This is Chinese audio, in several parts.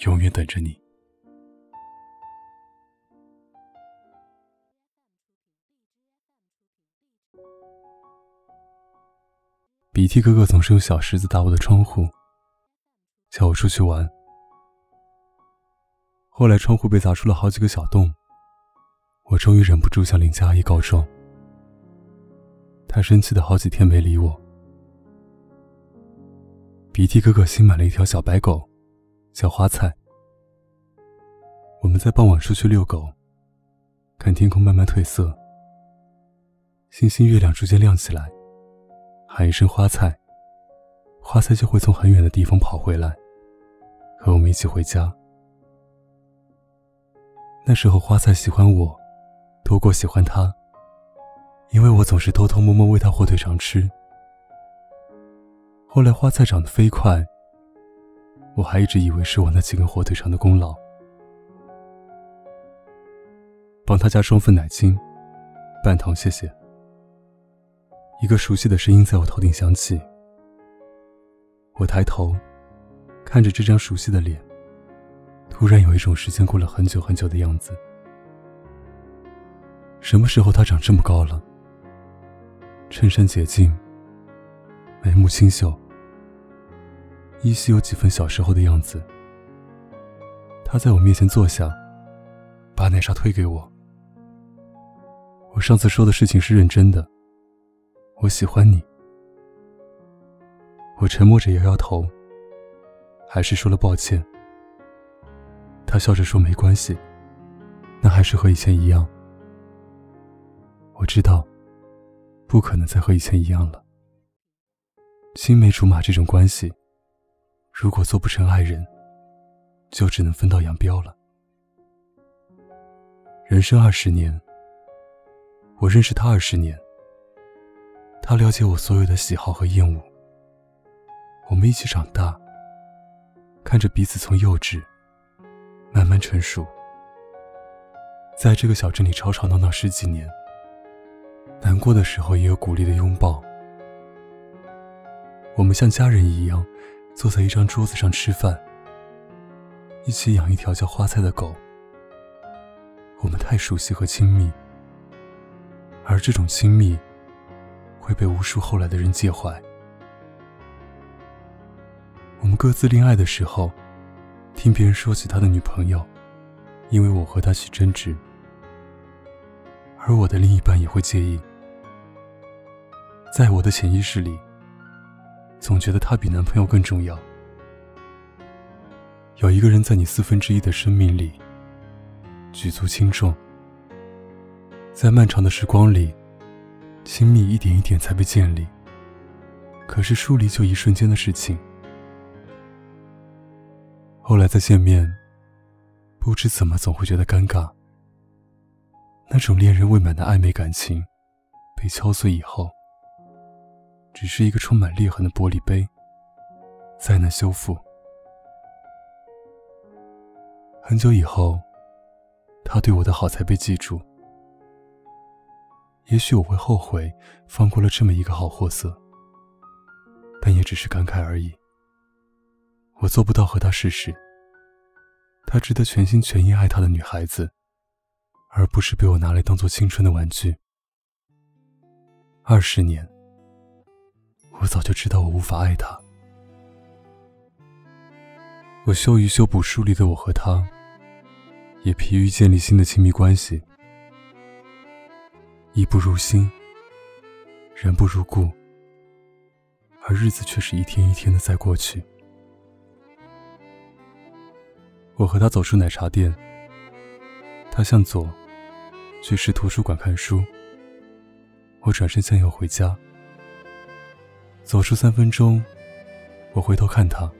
永远等着你。鼻涕哥哥总是用小石子打我的窗户，叫我出去玩。后来窗户被砸出了好几个小洞，我终于忍不住向邻家阿姨告状。她生气的好几天没理我。鼻涕哥哥新买了一条小白狗，叫花菜。我们在傍晚出去遛狗，看天空慢慢褪色，星星月亮逐渐亮起来。喊一声花菜，花菜就会从很远的地方跑回来，和我们一起回家。那时候花菜喜欢我，多过喜欢他，因为我总是偷偷摸摸喂他火腿肠吃。后来花菜长得飞快，我还一直以为是我那几根火腿肠的功劳。帮他加双份奶精，半糖谢谢。一个熟悉的声音在我头顶响起，我抬头，看着这张熟悉的脸，突然有一种时间过了很久很久的样子。什么时候他长这么高了？衬衫洁净，眉目清秀，依稀有几分小时候的样子。他在我面前坐下，把奶茶推给我。我上次说的事情是认真的。我喜欢你。我沉默着摇摇头，还是说了抱歉。他笑着说：“没关系，那还是和以前一样。”我知道，不可能再和以前一样了。青梅竹马这种关系，如果做不成爱人，就只能分道扬镳了。人生二十年，我认识他二十年。他了解我所有的喜好和厌恶。我们一起长大，看着彼此从幼稚慢慢成熟，在这个小镇里吵吵闹闹十几年。难过的时候也有鼓励的拥抱。我们像家人一样，坐在一张桌子上吃饭，一起养一条叫花菜的狗。我们太熟悉和亲密，而这种亲密。会被无数后来的人介怀。我们各自恋爱的时候，听别人说起他的女朋友，因为我和他起争执，而我的另一半也会介意。在我的潜意识里，总觉得他比男朋友更重要。有一个人在你四分之一的生命里，举足轻重，在漫长的时光里。亲密一点一点才被建立，可是疏离就一瞬间的事情。后来再见面，不知怎么总会觉得尴尬。那种恋人未满的暧昧感情，被敲碎以后，只是一个充满裂痕的玻璃杯，再难修复。很久以后，他对我的好才被记住。也许我会后悔放过了这么一个好货色，但也只是感慨而已。我做不到和他试试。他值得全心全意爱他的女孩子，而不是被我拿来当做青春的玩具。二十年，我早就知道我无法爱他。我羞于修补疏离的我和他，也疲于建立新的亲密关系。衣不如新，人不如故，而日子却是一天一天的在过去。我和他走出奶茶店，他向左，去市图书馆看书。我转身向右回家。走出三分钟，我回头看他，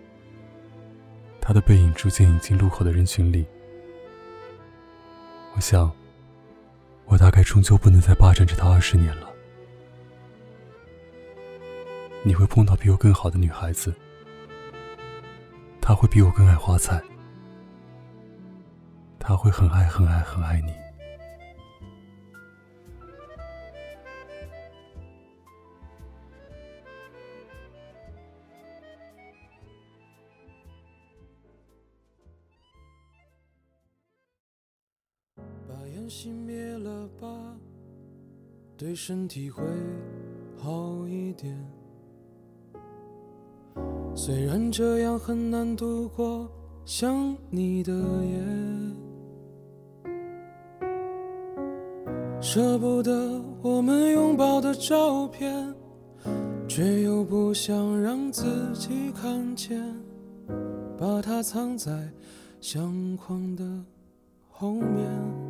他的背影逐渐隐进路口的人群里。我想，我大概终究不能再霸占着她二十年了。你会碰到比我更好的女孩子，她会比我更爱花菜，她会很爱很爱很爱你。熄灭了吧，对身体会好一点。虽然这样很难度过想你的夜，舍不得我们拥抱的照片，却又不想让自己看见，把它藏在相框的后面。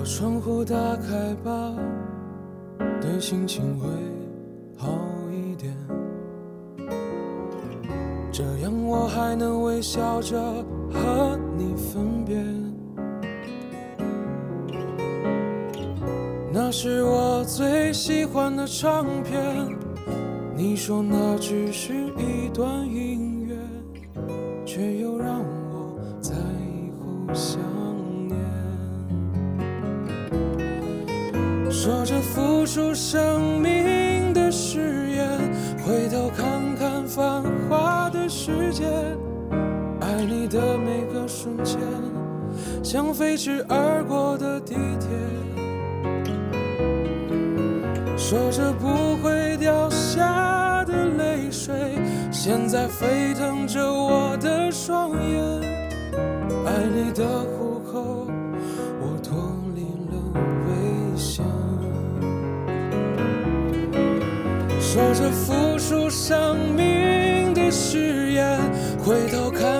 把窗户打开吧，对心情会好一点。这样我还能微笑着和你分别。那是我最喜欢的唱片，你说那只是一段音乐，却又让我在以后想念。说着付出生命的誓言，回头看看繁华的世界，爱你的每个瞬间，像飞驰而过的地铁。说着不会掉下的泪水，现在沸腾着我的双眼，爱你的虎口，我脱离了危险。说着付出生命的誓言，回头看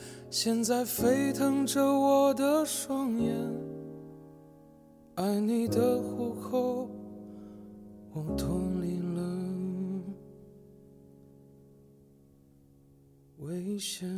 现在沸腾着我的双眼。爱你的虎口，我脱离了危险。